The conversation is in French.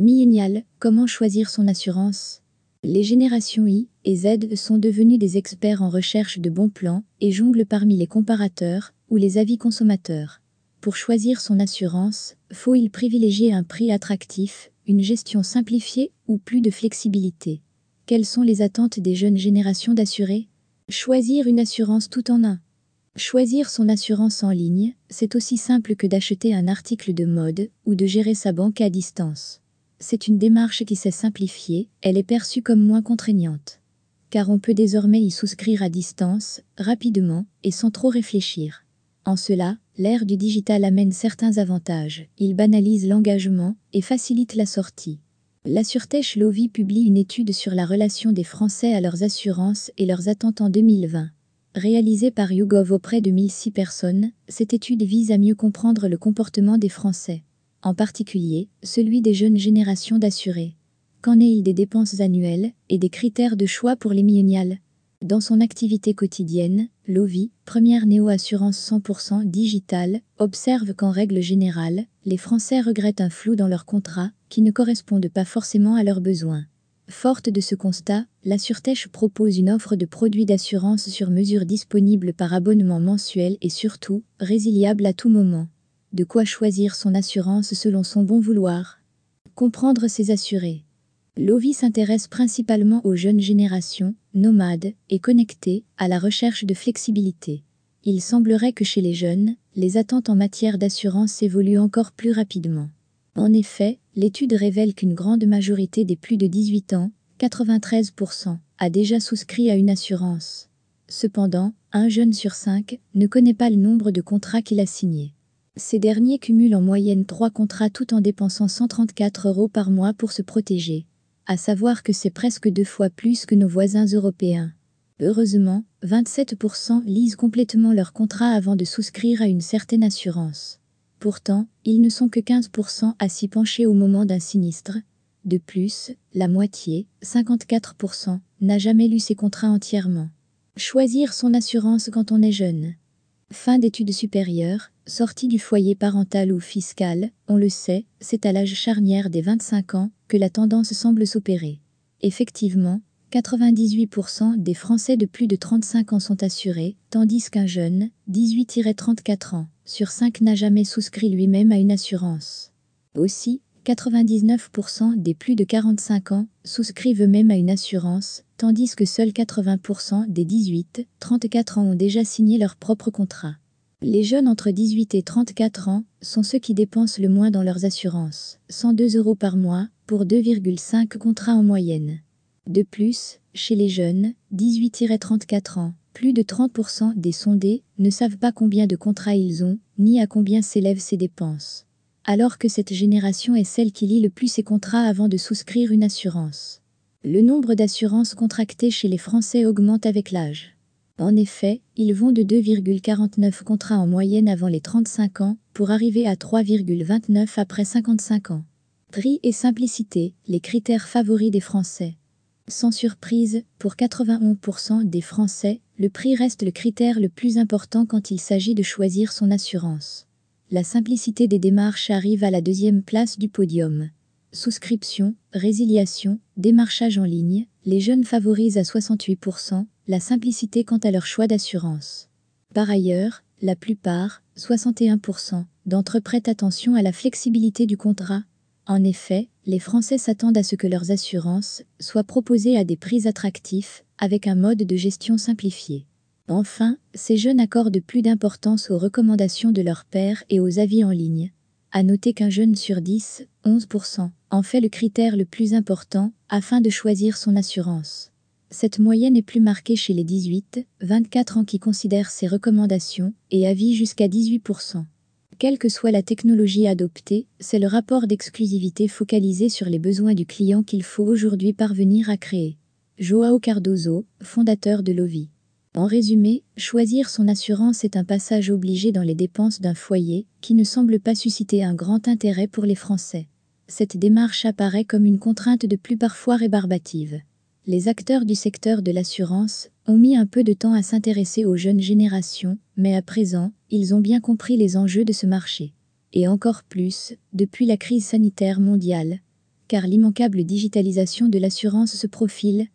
Millénial, comment choisir son assurance? Les générations I et Z sont devenus des experts en recherche de bons plans et jonglent parmi les comparateurs ou les avis consommateurs. Pour choisir son assurance, faut-il privilégier un prix attractif, une gestion simplifiée ou plus de flexibilité? Quelles sont les attentes des jeunes générations d'assurés? Choisir une assurance tout en un. Choisir son assurance en ligne, c'est aussi simple que d'acheter un article de mode ou de gérer sa banque à distance. C'est une démarche qui s'est simplifiée, elle est perçue comme moins contraignante. Car on peut désormais y souscrire à distance, rapidement et sans trop réfléchir. En cela, l'ère du digital amène certains avantages. Il banalise l'engagement et facilite la sortie. La Sûreté Lovi publie une étude sur la relation des Français à leurs assurances et leurs attentes en 2020. Réalisée par YouGov auprès de 1006 personnes, cette étude vise à mieux comprendre le comportement des Français, en particulier celui des jeunes générations d'assurés. Qu'en est-il des dépenses annuelles et des critères de choix pour les millénials? Dans son activité quotidienne, Lovi, première néo-assurance 100% digitale, observe qu'en règle générale, les Français regrettent un flou dans leurs contrats qui ne correspondent pas forcément à leurs besoins. Forte de ce constat, la Sûretèche propose une offre de produits d'assurance sur mesure disponible par abonnement mensuel et surtout résiliable à tout moment. De quoi choisir son assurance selon son bon vouloir. Comprendre ses assurés. Lovi s'intéresse principalement aux jeunes générations, nomades et connectées, à la recherche de flexibilité. Il semblerait que chez les jeunes, les attentes en matière d'assurance évoluent encore plus rapidement. En effet, l'étude révèle qu'une grande majorité des plus de 18 ans, 93%, a déjà souscrit à une assurance. Cependant, un jeune sur cinq ne connaît pas le nombre de contrats qu'il a signés. Ces derniers cumulent en moyenne trois contrats tout en dépensant 134 euros par mois pour se protéger. À savoir que c'est presque deux fois plus que nos voisins européens. Heureusement, 27% lisent complètement leur contrat avant de souscrire à une certaine assurance. Pourtant, ils ne sont que 15% à s'y pencher au moment d'un sinistre. De plus, la moitié, 54%, n'a jamais lu ses contrats entièrement. Choisir son assurance quand on est jeune. Fin d'études supérieures, sortie du foyer parental ou fiscal, on le sait, c'est à l'âge charnière des 25 ans que la tendance semble s'opérer. Effectivement, 98% des Français de plus de 35 ans sont assurés, tandis qu'un jeune, 18-34 ans, sur 5 n'a jamais souscrit lui-même à une assurance. Aussi, 99% des plus de 45 ans souscrivent eux-mêmes à une assurance, tandis que seuls 80% des 18-34 ans ont déjà signé leur propre contrat. Les jeunes entre 18 et 34 ans sont ceux qui dépensent le moins dans leurs assurances, 102 euros par mois, pour 2,5 contrats en moyenne. De plus, chez les jeunes, 18-34 ans, plus de 30% des sondés ne savent pas combien de contrats ils ont, ni à combien s'élèvent ces dépenses. Alors que cette génération est celle qui lit le plus ses contrats avant de souscrire une assurance. Le nombre d'assurances contractées chez les Français augmente avec l'âge. En effet, ils vont de 2,49 contrats en moyenne avant les 35 ans pour arriver à 3,29 après 55 ans. Prix et simplicité, les critères favoris des Français. Sans surprise, pour 91% des Français, le prix reste le critère le plus important quand il s'agit de choisir son assurance. La simplicité des démarches arrive à la deuxième place du podium. Souscription, résiliation, démarchage en ligne, les jeunes favorisent à 68% la simplicité quant à leur choix d'assurance. Par ailleurs, la plupart, 61%, d'entre eux prêtent attention à la flexibilité du contrat, en effet, les Français s'attendent à ce que leurs assurances soient proposées à des prix attractifs, avec un mode de gestion simplifié. Enfin, ces jeunes accordent plus d'importance aux recommandations de leur père et aux avis en ligne. À noter qu'un jeune sur 10, 11%, en fait le critère le plus important afin de choisir son assurance. Cette moyenne est plus marquée chez les 18, 24 ans qui considèrent ces recommandations et avis jusqu'à 18%. Quelle que soit la technologie adoptée, c'est le rapport d'exclusivité focalisé sur les besoins du client qu'il faut aujourd'hui parvenir à créer. Joao Cardozo, fondateur de Lovi. En résumé, choisir son assurance est un passage obligé dans les dépenses d'un foyer qui ne semble pas susciter un grand intérêt pour les Français. Cette démarche apparaît comme une contrainte de plus parfois rébarbative. Les acteurs du secteur de l'assurance ont mis un peu de temps à s'intéresser aux jeunes générations, mais à présent, ils ont bien compris les enjeux de ce marché. Et encore plus, depuis la crise sanitaire mondiale. car l'immanquable digitalisation de l'assurance se profile,